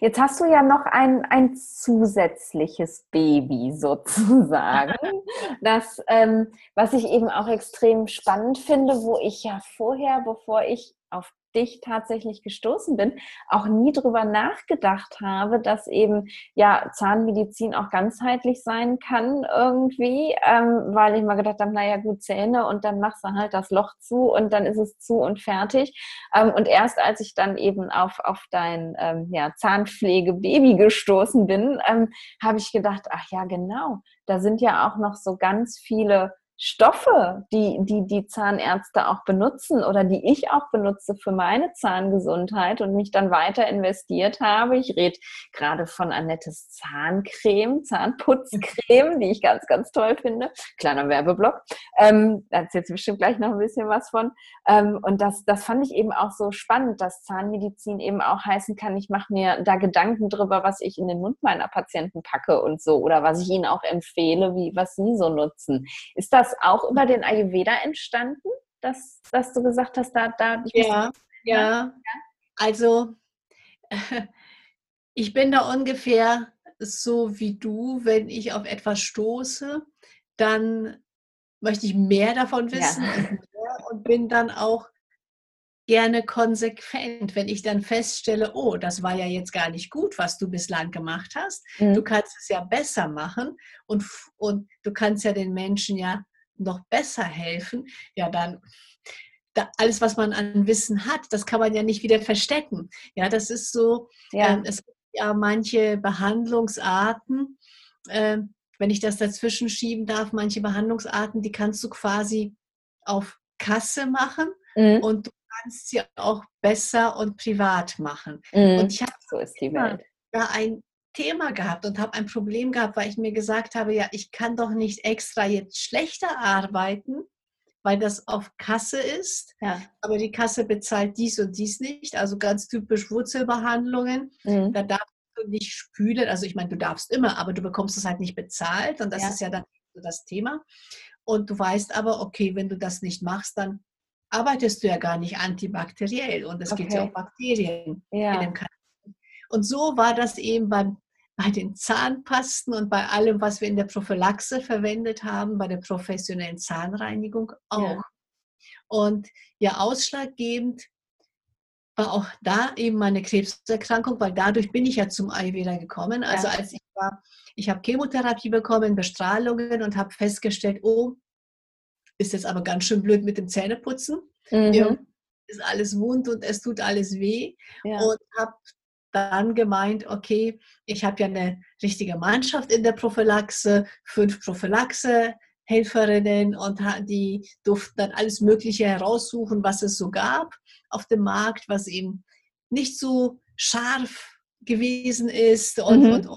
Jetzt hast du ja noch ein, ein zusätzliches Baby sozusagen, das, ähm, was ich eben auch extrem spannend finde, wo ich ja vorher, bevor ich auf dich tatsächlich gestoßen bin, auch nie drüber nachgedacht habe, dass eben ja Zahnmedizin auch ganzheitlich sein kann irgendwie, ähm, weil ich mal gedacht habe, naja gut, Zähne und dann machst du halt das Loch zu und dann ist es zu und fertig. Ähm, und erst als ich dann eben auf, auf dein ähm, ja, Zahnpflege-Baby gestoßen bin, ähm, habe ich gedacht, ach ja, genau, da sind ja auch noch so ganz viele Stoffe, die, die die Zahnärzte auch benutzen oder die ich auch benutze für meine Zahngesundheit und mich dann weiter investiert habe. Ich rede gerade von Annettes Zahncreme, Zahnputzcreme, die ich ganz, ganz toll finde. Kleiner Werbeblock. Ähm, da erzählt bestimmt gleich noch ein bisschen was von. Ähm, und das, das fand ich eben auch so spannend, dass Zahnmedizin eben auch heißen kann, ich mache mir da Gedanken drüber, was ich in den Mund meiner Patienten packe und so oder was ich ihnen auch empfehle, wie was sie so nutzen. Ist das auch über den Ayurveda entstanden, dass, dass du gesagt hast, da, da ja, ja, ja. Also ich bin da ungefähr so wie du, wenn ich auf etwas stoße, dann möchte ich mehr davon wissen ja. und, mehr und bin dann auch gerne konsequent, wenn ich dann feststelle, oh, das war ja jetzt gar nicht gut, was du bislang gemacht hast. Mhm. Du kannst es ja besser machen und, und du kannst ja den Menschen ja noch besser helfen, ja dann da, alles, was man an Wissen hat, das kann man ja nicht wieder verstecken. Ja, das ist so, ja. Ähm, es gibt ja manche Behandlungsarten, äh, wenn ich das dazwischen schieben darf, manche Behandlungsarten, die kannst du quasi auf Kasse machen mhm. und du kannst sie auch besser und privat machen. Mhm. Und ich habe so ist die Welt. Da ein Thema gehabt und habe ein Problem gehabt, weil ich mir gesagt habe, ja, ich kann doch nicht extra jetzt schlechter arbeiten, weil das auf Kasse ist, ja. aber die Kasse bezahlt dies und dies nicht, also ganz typisch Wurzelbehandlungen. Mhm. Da darfst du nicht spülen, also ich meine, du darfst immer, aber du bekommst es halt nicht bezahlt und das ja. ist ja dann das Thema. Und du weißt aber, okay, wenn du das nicht machst, dann arbeitest du ja gar nicht antibakteriell und es okay. gibt ja auch Bakterien ja. in dem Kanal. Und so war das eben beim bei den Zahnpasten und bei allem, was wir in der Prophylaxe verwendet haben, bei der professionellen Zahnreinigung auch. Ja. Und ja, ausschlaggebend war auch da eben meine Krebserkrankung, weil dadurch bin ich ja zum Ayurveda gekommen. Also ja. als ich war, ich habe Chemotherapie bekommen, Bestrahlungen und habe festgestellt, oh, ist jetzt aber ganz schön blöd mit dem Zähneputzen. Mhm. ist alles wund und es tut alles weh. Ja. Und habe dann gemeint, okay, ich habe ja eine richtige Mannschaft in der Prophylaxe, fünf Prophylaxe-Helferinnen und die durften dann alles Mögliche heraussuchen, was es so gab auf dem Markt, was eben nicht so scharf gewesen ist und, mhm. und,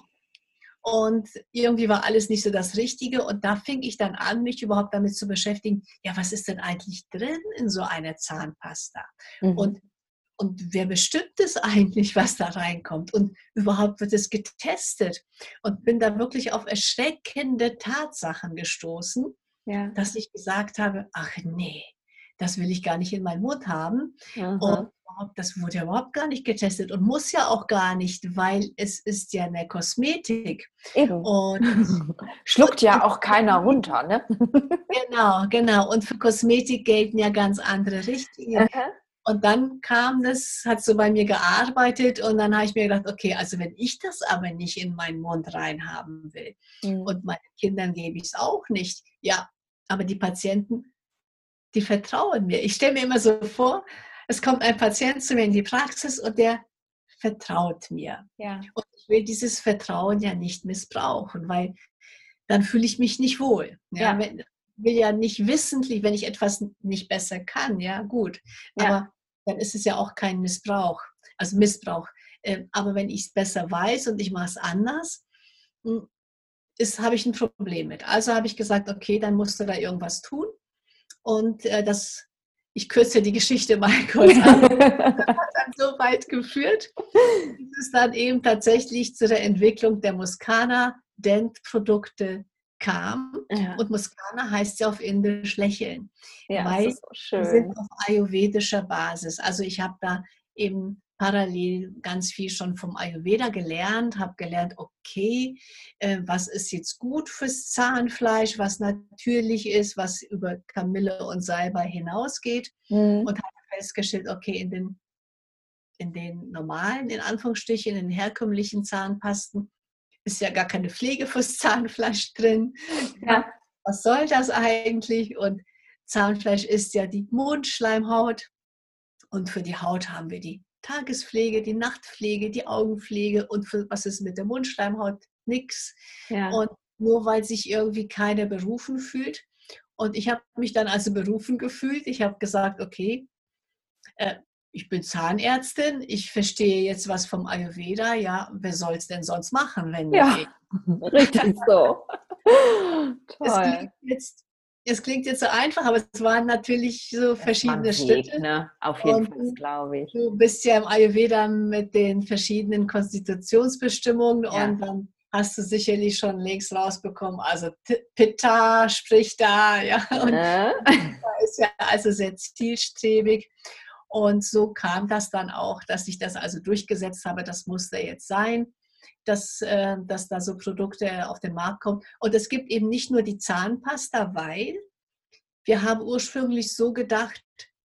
und irgendwie war alles nicht so das Richtige. Und da fing ich dann an, mich überhaupt damit zu beschäftigen, ja, was ist denn eigentlich drin in so einer Zahnpasta? Mhm. Und, und wer bestimmt es eigentlich, was da reinkommt? Und überhaupt wird es getestet. Und bin da wirklich auf erschreckende Tatsachen gestoßen, ja. dass ich gesagt habe, ach nee, das will ich gar nicht in meinen Mund haben. Aha. Und das wurde ja überhaupt gar nicht getestet und muss ja auch gar nicht, weil es ist ja eine Kosmetik. Eben. Und schluckt ja auch keiner runter, ne? genau, genau. Und für Kosmetik gelten ja ganz andere Richtlinien. Und dann kam das, hat so bei mir gearbeitet und dann habe ich mir gedacht, okay, also wenn ich das aber nicht in meinen Mund reinhaben will mhm. und meinen Kindern gebe ich es auch nicht, ja, aber die Patienten, die vertrauen mir. Ich stelle mir immer so vor, es kommt ein Patient zu mir in die Praxis und der vertraut mir. Ja. Und ich will dieses Vertrauen ja nicht missbrauchen, weil dann fühle ich mich nicht wohl. Ja, ja. Wenn, will ja nicht wissentlich, wenn ich etwas nicht besser kann, ja, gut. Ja. Aber dann ist es ja auch kein Missbrauch, also Missbrauch. Ähm, aber wenn ich es besser weiß und ich mache es anders, hm, habe ich ein Problem mit. Also habe ich gesagt, okay, dann musst du da irgendwas tun. Und äh, das ich kürze die Geschichte mal kurz an. Das hat dann so weit geführt, dass es dann eben tatsächlich zu der Entwicklung der Muskana Dent-Produkte kam. Ja. Und Muskana heißt ja auf Indisch lächeln. Ja, weil das ist so schön. sind auf ayurvedischer Basis. Also ich habe da eben parallel ganz viel schon vom Ayurveda gelernt, habe gelernt, okay, äh, was ist jetzt gut fürs Zahnfleisch, was natürlich ist, was über Kamille und Salbei hinausgeht mhm. und habe festgestellt, okay, in den, in den normalen, in Anführungsstrichen, in den herkömmlichen Zahnpasten ist ja gar keine Pflege fürs Zahnfleisch drin. Ja. Was soll das eigentlich? Und Zahnfleisch ist ja die Mundschleimhaut. Und für die Haut haben wir die Tagespflege, die Nachtpflege, die Augenpflege und für, was ist mit der Mundschleimhaut? Nix. Ja. Und nur weil sich irgendwie keiner berufen fühlt. Und ich habe mich dann also berufen gefühlt. Ich habe gesagt, okay, äh, ich bin Zahnärztin, ich verstehe jetzt was vom Ayurveda. Ja, wer soll es denn sonst machen, wenn ja, ich? Richtig so. Toll. Es klingt jetzt es klingt jetzt so einfach, aber es waren natürlich so verschiedene Schritte. Ne? Auf jeden Fall, glaube ich. Du bist ja im Ayurveda mit den verschiedenen Konstitutionsbestimmungen ja. und dann hast du sicherlich schon links rausbekommen. Also Pitta spricht da, ja. Und äh. ist ja also sehr zielstrebig. Und so kam das dann auch, dass ich das also durchgesetzt habe, das musste jetzt sein dass, äh, dass da so Produkte auf den Markt kommen. Und es gibt eben nicht nur die Zahnpasta, weil wir haben ursprünglich so gedacht,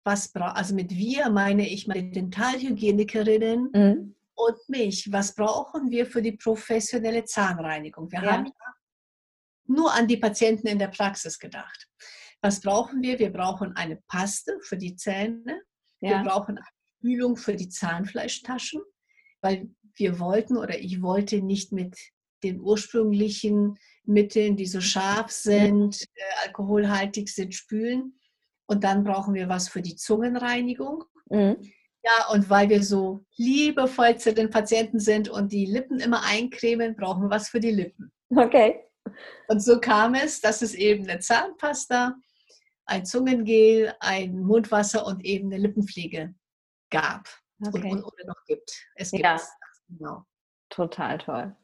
was also mit wir meine ich meine Dentalhygienikerinnen mhm. und mich, was brauchen wir für die professionelle Zahnreinigung? Wir ja. haben nur an die Patienten in der Praxis gedacht. Was brauchen wir? Wir brauchen eine Paste für die Zähne. Ja. Wir brauchen eine Spülung für die Zahnfleischtaschen, weil wir wollten oder ich wollte nicht mit den ursprünglichen Mitteln, die so scharf sind, äh, alkoholhaltig sind, spülen. Und dann brauchen wir was für die Zungenreinigung. Mhm. Ja, und weil wir so liebevoll zu den Patienten sind und die Lippen immer eincremen, brauchen wir was für die Lippen. Okay. Und so kam es, dass es eben eine Zahnpasta, ein Zungengel, ein Mundwasser und eben eine Lippenpflege gab okay. und, oder noch gibt. Es gibt ja. Genau. Total toll.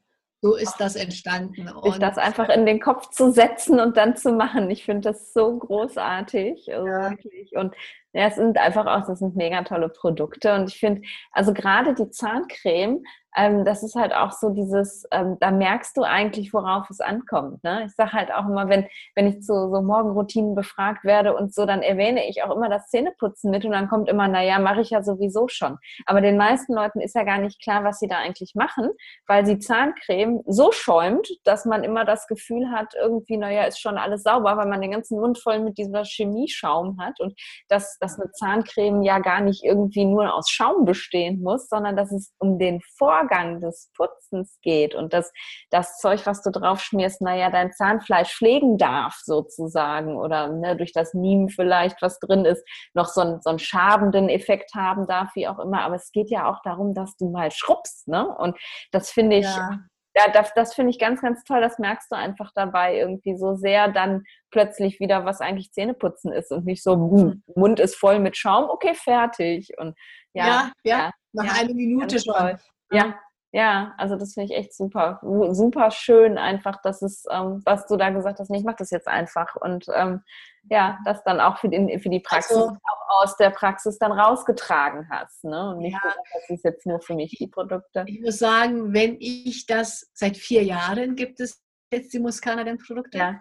So ist das entstanden. Und das einfach in den Kopf zu setzen und dann zu machen. Ich finde das so großartig. Ja. wirklich. Und ja, es sind einfach auch, das sind mega tolle Produkte. Und ich finde, also gerade die Zahncreme, ähm, das ist halt auch so dieses, ähm, da merkst du eigentlich, worauf es ankommt. Ne? Ich sage halt auch immer, wenn, wenn ich zu so Morgenroutinen befragt werde und so, dann erwähne ich auch immer das Zähneputzen mit und dann kommt immer, naja, mache ich ja sowieso schon. Aber den meisten Leuten ist ja gar nicht klar, was sie da eigentlich machen, weil sie Zahncreme so schäumt, dass man immer das Gefühl hat, irgendwie, naja, ist schon alles sauber, weil man den ganzen Mund voll mit dieser Chemieschaum hat und dass, dass eine Zahncreme ja gar nicht irgendwie nur aus Schaum bestehen muss, sondern dass es um den Vorgang des Putzens geht und dass das Zeug, was du drauf schmierst, naja, dein Zahnfleisch pflegen darf sozusagen oder ne, durch das Niem vielleicht, was drin ist, noch so, ein, so einen schabenden Effekt haben darf, wie auch immer. Aber es geht ja auch darum, dass du mal schrubbst. Ne? Und das finde ich, ja ja, das, das finde ich ganz, ganz toll. Das merkst du einfach dabei irgendwie so sehr dann plötzlich wieder, was eigentlich Zähneputzen ist und nicht so, mhm. Mund ist voll mit Schaum, okay, fertig. Und ja, ja, ja, ja nach ja, einer Minute schon. Ja, ja, also das finde ich echt super, super schön einfach, dass es, ähm, was du da gesagt hast, nee, ich mache das jetzt einfach. Und ähm, ja, das dann auch für, den, für die Praxis also, auch aus der Praxis dann rausgetragen hast, ne? Und nicht ja, gesagt, das ist jetzt nur für mich die Produkte. Ich muss sagen, wenn ich das seit vier Jahren gibt es jetzt die Muskana den Produkte, ja.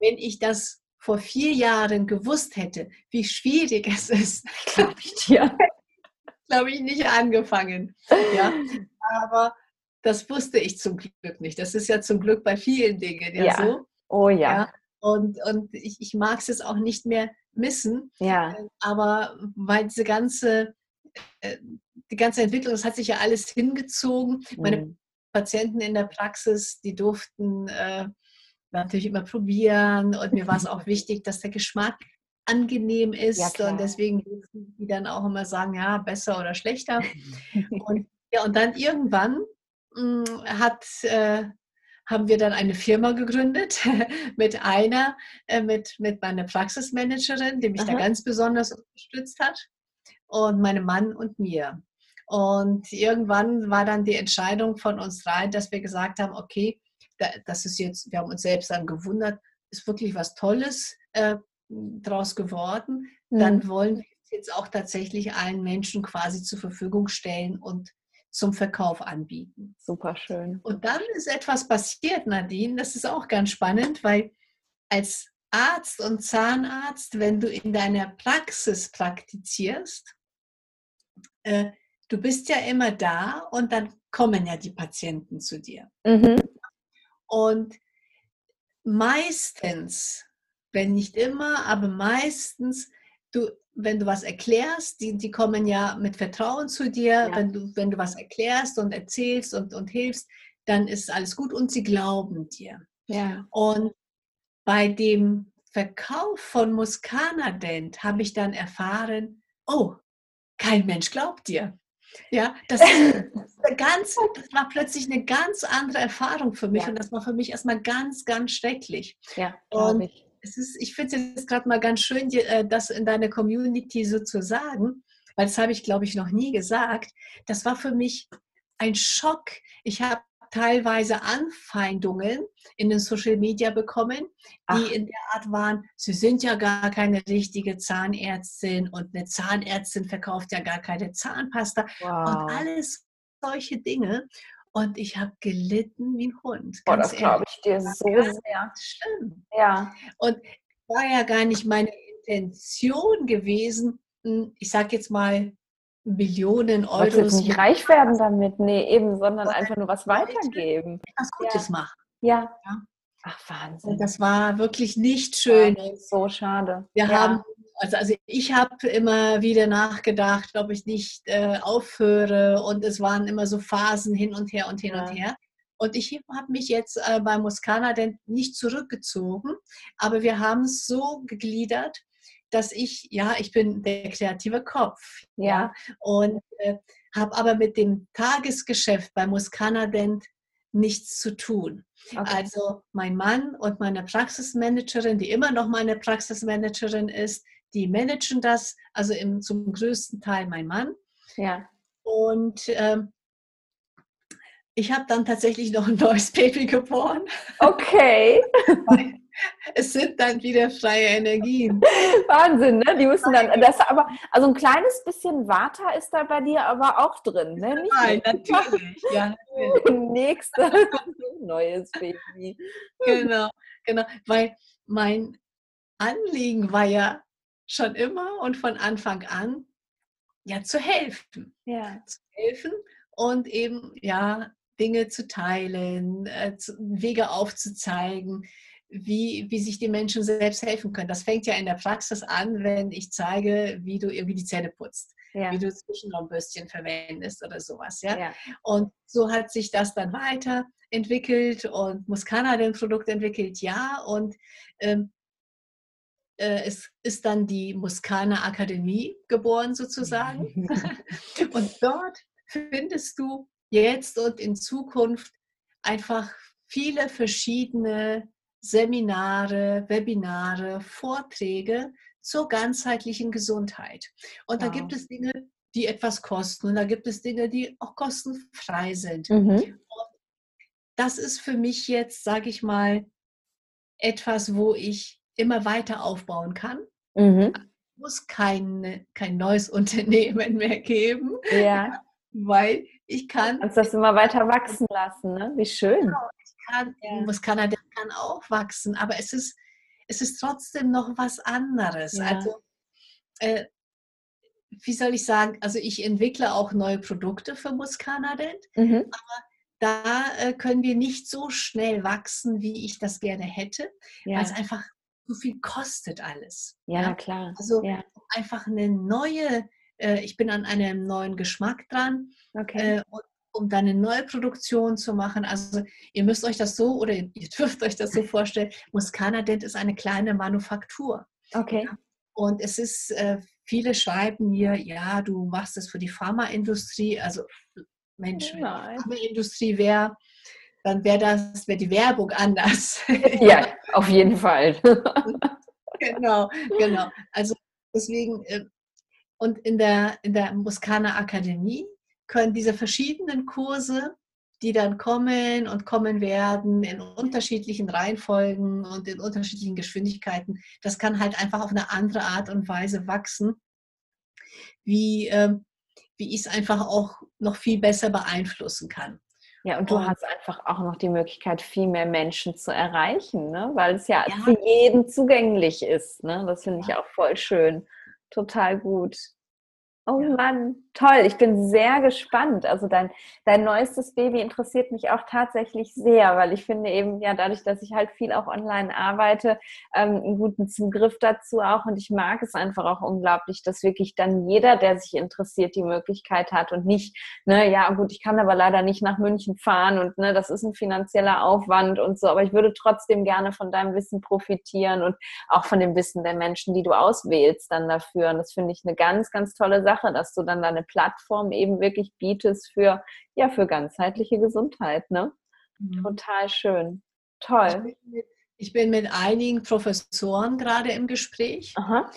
wenn ich das vor vier Jahren gewusst hätte, wie schwierig es ist, glaube ich dir, glaube ich nicht angefangen. Ja, aber das wusste ich zum Glück nicht. Das ist ja zum Glück bei vielen Dingen ja, ja. so. Oh ja. ja. Und, und ich, ich mag es jetzt auch nicht mehr missen. Ja. Aber weil diese ganze, äh, die ganze Entwicklung, das hat sich ja alles hingezogen. Mhm. Meine Patienten in der Praxis, die durften äh, natürlich immer probieren. Und mir war es auch wichtig, dass der Geschmack angenehm ist. Ja, und deswegen die dann auch immer sagen, ja, besser oder schlechter. und ja, und dann irgendwann mh, hm, hat, äh, haben wir dann eine Firma gegründet mit einer, äh, mit, mit meiner Praxismanagerin, die mich Aha. da ganz besonders unterstützt hat, und meinem Mann und mir. Und irgendwann war dann die Entscheidung von uns rein, dass wir gesagt haben, okay, das ist jetzt, wir haben uns selbst dann gewundert, ist wirklich was Tolles äh, draus geworden. Dann mhm. wollen wir es jetzt auch tatsächlich allen Menschen quasi zur Verfügung stellen und zum Verkauf anbieten. Super schön. Und dann ist etwas passiert, Nadine, das ist auch ganz spannend, weil als Arzt und Zahnarzt, wenn du in deiner Praxis praktizierst, äh, du bist ja immer da und dann kommen ja die Patienten zu dir. Mhm. Und meistens, wenn nicht immer, aber meistens, du wenn du was erklärst, die, die kommen ja mit Vertrauen zu dir, ja. wenn, du, wenn du was erklärst und erzählst und, und hilfst, dann ist alles gut und sie glauben dir. Ja. Und bei dem Verkauf von Muscana Dent habe ich dann erfahren, oh, kein Mensch glaubt dir. Ja, das, ganz, das war plötzlich eine ganz andere Erfahrung für mich ja. und das war für mich erstmal ganz, ganz schrecklich. Ja, und ich es ist, ich finde es jetzt gerade mal ganz schön, äh, das in deiner Community so zu sagen, weil das habe ich, glaube ich, noch nie gesagt. Das war für mich ein Schock. Ich habe teilweise Anfeindungen in den Social Media bekommen, die Ach. in der Art waren, sie sind ja gar keine richtige Zahnärztin und eine Zahnärztin verkauft ja gar keine Zahnpasta wow. und alles solche Dinge. Und ich habe gelitten wie ein Hund. Oh, das glaube ich dir so sehr. Schlimm. Ja. Und war ja gar nicht meine Intention gewesen, hm, ich sage jetzt mal Millionen Euro. Du jetzt nicht reich werden damit, nee, eben, sondern einfach nur was weitergeben. Was Gutes ja. machen. Ja. ja. Ach, Wahnsinn. Und das war wirklich nicht schön. So schade. Wir ja. haben also, also ich habe immer wieder nachgedacht, ob ich nicht äh, aufhöre und es waren immer so Phasen hin und her und hin ja. und her. Und ich habe mich jetzt äh, bei Muskana denn nicht zurückgezogen, aber wir haben es so gegliedert, dass ich, ja, ich bin der kreative Kopf. Ja. und äh, habe aber mit dem Tagesgeschäft bei Muskana Dent nichts zu tun. Okay. Also mein Mann und meine Praxismanagerin, die immer noch meine Praxismanagerin ist, die managen das, also im, zum größten Teil mein Mann. Ja. Und ähm, ich habe dann tatsächlich noch ein neues Baby geboren. Okay. es sind dann wieder freie Energien. Wahnsinn, ne? Die müssen dann, das aber, also ein kleines bisschen Vata ist da bei dir aber auch drin, ne? Nein, natürlich. Ja, natürlich. Nächster neues Baby. Genau, genau, weil mein Anliegen war ja schon immer und von Anfang an, ja, zu helfen. Ja. Zu helfen und eben, ja, Dinge zu teilen, äh, Wege aufzuzeigen, wie, wie sich die Menschen selbst helfen können. Das fängt ja in der Praxis an, wenn ich zeige, wie du irgendwie die Zähne putzt, ja. wie du Zwischenraumbürstchen verwendest oder sowas. Ja? ja? Und so hat sich das dann weiterentwickelt und Muscana den Produkt entwickelt, ja. Und ähm, äh, es ist dann die Muscana Akademie geboren sozusagen. und dort findest du jetzt und in Zukunft einfach viele verschiedene Seminare, Webinare, Vorträge zur ganzheitlichen Gesundheit. Und wow. da gibt es Dinge, die etwas kosten und da gibt es Dinge, die auch kostenfrei sind. Mhm. das ist für mich jetzt, sage ich mal, etwas, wo ich immer weiter aufbauen kann. Mhm. Es muss kein, kein neues Unternehmen mehr geben. Ja. Weil ich kann. Kannst das immer weiter wachsen lassen, ne? Wie schön. Genau, kann, ja. was kann auch wachsen, aber es ist, es ist trotzdem noch was anderes. Ja. Also, äh, wie soll ich sagen, also ich entwickle auch neue Produkte für Muskanadent, mhm. aber da äh, können wir nicht so schnell wachsen, wie ich das gerne hätte, ja. weil es einfach so viel kostet alles. Ja, ja? klar. Also ja. einfach eine neue, äh, ich bin an einem neuen Geschmack dran okay. Äh, und um dann eine neue Produktion zu machen. Also ihr müsst euch das so oder ihr dürft euch das so vorstellen, Muscana Dent ist eine kleine Manufaktur. Okay. Und es ist, äh, viele schreiben mir, ja, du machst es für die Pharmaindustrie. Also Mensch, die Pharmaindustrie wäre, dann wäre das, wäre die Werbung anders. ja, auf jeden Fall. genau, genau. Also deswegen, äh, und in der, in der Muscana Akademie können diese verschiedenen Kurse, die dann kommen und kommen werden in unterschiedlichen Reihenfolgen und in unterschiedlichen Geschwindigkeiten, das kann halt einfach auf eine andere Art und Weise wachsen, wie, äh, wie ich es einfach auch noch viel besser beeinflussen kann. Ja, und du und, hast einfach auch noch die Möglichkeit, viel mehr Menschen zu erreichen, ne? weil es ja, ja. für jeden zugänglich ist. Ne? Das finde ich auch voll schön. Total gut. Oh ja. Mann, toll. Ich bin sehr gespannt. Also dein, dein neuestes Baby interessiert mich auch tatsächlich sehr, weil ich finde eben, ja, dadurch, dass ich halt viel auch online arbeite, ähm, einen guten Zugriff dazu auch. Und ich mag es einfach auch unglaublich, dass wirklich dann jeder, der sich interessiert, die Möglichkeit hat und nicht, ne, ja gut, ich kann aber leider nicht nach München fahren und ne, das ist ein finanzieller Aufwand und so, aber ich würde trotzdem gerne von deinem Wissen profitieren und auch von dem Wissen der Menschen, die du auswählst dann dafür. Und das finde ich eine ganz, ganz tolle Sache. Sache, dass du dann deine Plattform eben wirklich bietest für, ja, für ganzheitliche Gesundheit. Ne? Mhm. Total schön. Toll. Ich bin, mit, ich bin mit einigen Professoren gerade im Gespräch. Aha.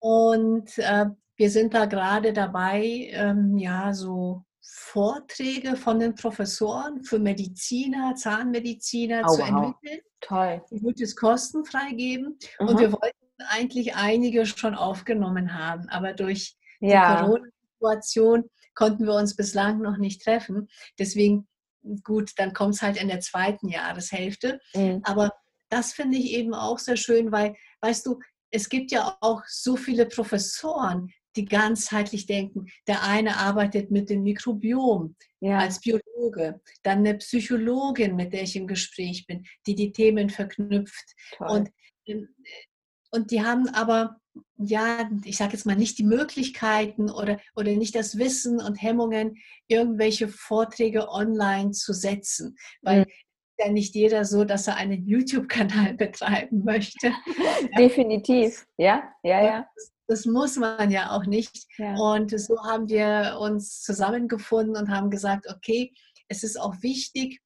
Und äh, wir sind da gerade dabei, ähm, ja, so Vorträge von den Professoren für Mediziner, Zahnmediziner oh, zu wow. entwickeln. Toll. Die wird es kostenfrei geben. Mhm. Und wir wollten eigentlich einige schon aufgenommen haben, aber durch ja. die Corona-Situation konnten wir uns bislang noch nicht treffen. Deswegen, gut, dann kommt es halt in der zweiten Jahreshälfte. Mhm. Aber das finde ich eben auch sehr schön, weil, weißt du, es gibt ja auch so viele Professoren, die ganzheitlich denken. Der eine arbeitet mit dem Mikrobiom ja. als Biologe, dann eine Psychologin, mit der ich im Gespräch bin, die die Themen verknüpft. Und, ähm, und die haben aber ja, ich sage jetzt mal, nicht die Möglichkeiten oder, oder nicht das Wissen und Hemmungen, irgendwelche Vorträge online zu setzen. Weil mhm. ja nicht jeder so, dass er einen YouTube-Kanal betreiben möchte. Definitiv, ja, ja, ja. Das, das muss man ja auch nicht. Ja. Und so haben wir uns zusammengefunden und haben gesagt, okay, es ist auch wichtig,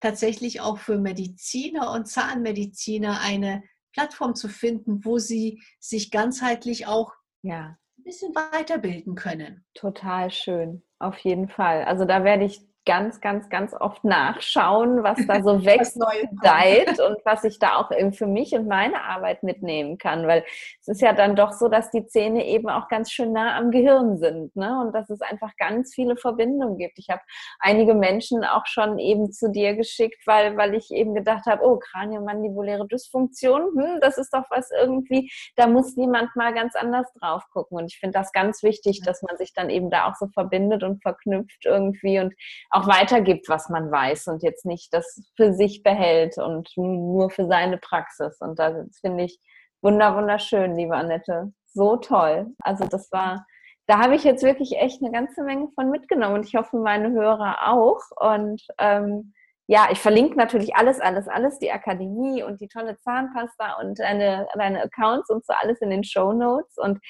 tatsächlich auch für Mediziner und Zahnmediziner eine Plattform zu finden, wo sie sich ganzheitlich auch ja. ein bisschen weiterbilden können. Total schön, auf jeden Fall. Also da werde ich ganz, ganz, ganz oft nachschauen, was da so wächst, gedeiht und was ich da auch eben für mich und meine Arbeit mitnehmen kann. Weil es ist ja dann doch so, dass die Zähne eben auch ganz schön nah am Gehirn sind ne? und dass es einfach ganz viele Verbindungen gibt. Ich habe einige Menschen auch schon eben zu dir geschickt, weil, weil ich eben gedacht habe, oh, kraniomandibuläre Dysfunktion, hm, das ist doch was irgendwie, da muss jemand mal ganz anders drauf gucken. Und ich finde das ganz wichtig, dass man sich dann eben da auch so verbindet und verknüpft irgendwie und auch weitergibt, was man weiß und jetzt nicht das für sich behält und nur für seine Praxis. Und das finde ich wunder, wunderschön, liebe Annette. So toll. Also das war, da habe ich jetzt wirklich echt eine ganze Menge von mitgenommen und ich hoffe, meine Hörer auch. Und ähm, ja, ich verlinke natürlich alles, alles, alles, die Akademie und die tolle Zahnpasta und deine, deine Accounts und so alles in den Show Notes. Und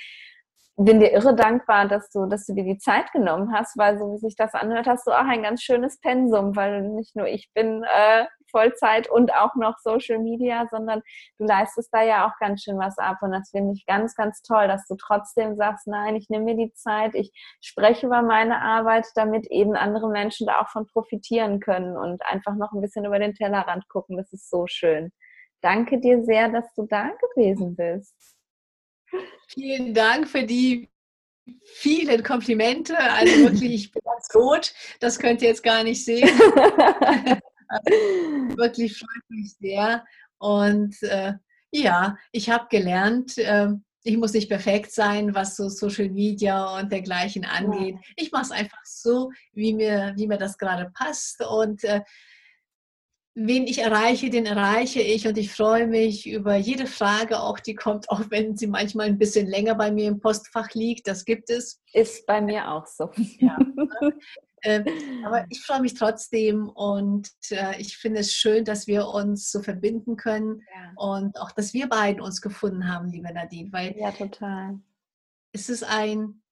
bin dir irre dankbar, dass du, dass du dir die Zeit genommen hast, weil so wie sich das anhört, hast du auch ein ganz schönes Pensum, weil nicht nur ich bin äh, Vollzeit und auch noch Social Media, sondern du leistest da ja auch ganz schön was ab und das finde ich ganz, ganz toll, dass du trotzdem sagst, nein, ich nehme mir die Zeit, ich spreche über meine Arbeit, damit eben andere Menschen da auch von profitieren können und einfach noch ein bisschen über den Tellerrand gucken. Das ist so schön. Danke dir sehr, dass du da gewesen bist. Vielen Dank für die vielen Komplimente. Also wirklich, ich bin ganz rot. Das könnt ihr jetzt gar nicht sehen. wirklich freut mich sehr. Und äh, ja, ich habe gelernt, äh, ich muss nicht perfekt sein, was so Social Media und dergleichen angeht. Ich mache es einfach so, wie mir, wie mir das gerade passt. Und äh, wen ich erreiche, den erreiche ich und ich freue mich über jede Frage, auch die kommt, auch wenn sie manchmal ein bisschen länger bei mir im Postfach liegt. Das gibt es. Ist bei mir auch so. Ja. äh, aber ich freue mich trotzdem und äh, ich finde es schön, dass wir uns so verbinden können ja. und auch, dass wir beiden uns gefunden haben, liebe Nadine. Weil ja, total. Es ist ein,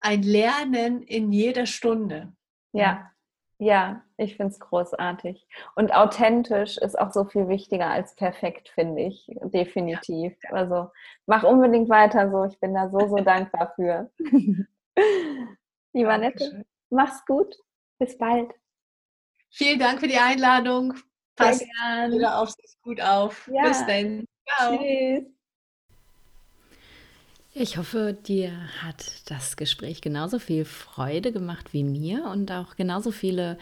ein Lernen in jeder Stunde. Ja, ja, ich finde es großartig. Und authentisch ist auch so viel wichtiger als perfekt, finde ich. Definitiv. Ja. Also mach unbedingt weiter so. Ich bin da so, so dankbar für. Lieber Nette, mach's gut. Bis bald. Vielen Dank für die Einladung. Pass wieder auf sich gut auf. Ja. Bis dann. Ciao. Tschüss. Ich hoffe, dir hat das Gespräch genauso viel Freude gemacht wie mir und auch genauso viele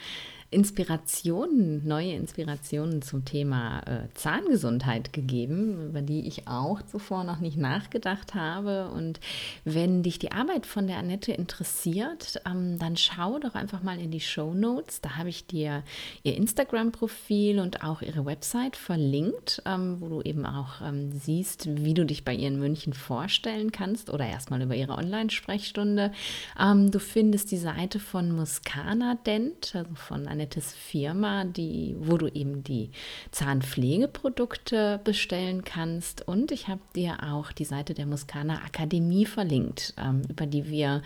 Inspirationen, neue Inspirationen zum Thema äh, Zahngesundheit gegeben, über die ich auch zuvor noch nicht nachgedacht habe. Und wenn dich die Arbeit von der Annette interessiert, ähm, dann schau doch einfach mal in die Show Notes. Da habe ich dir ihr Instagram-Profil und auch ihre Website verlinkt, ähm, wo du eben auch ähm, siehst, wie du dich bei ihr in München vorstellen kannst oder erstmal über ihre Online-Sprechstunde. Ähm, du findest die Seite von Muscana Dent, also von Annettes Firma, die, wo du eben die Zahnpflegeprodukte bestellen kannst. Und ich habe dir auch die Seite der Muskana Akademie verlinkt, über die wir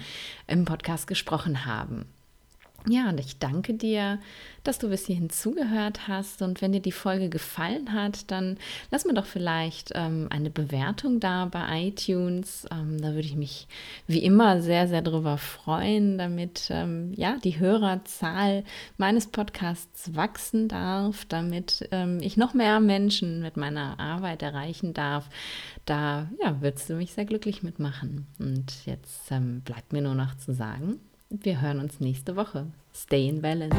im Podcast gesprochen haben. Ja, und ich danke dir, dass du bis hierhin zugehört hast. Und wenn dir die Folge gefallen hat, dann lass mir doch vielleicht ähm, eine Bewertung da bei iTunes. Ähm, da würde ich mich wie immer sehr, sehr drüber freuen, damit ähm, ja die Hörerzahl meines Podcasts wachsen darf, damit ähm, ich noch mehr Menschen mit meiner Arbeit erreichen darf. Da ja, würdest du mich sehr glücklich mitmachen. Und jetzt ähm, bleibt mir nur noch zu sagen, wir hören uns nächste Woche. Stay in Balance.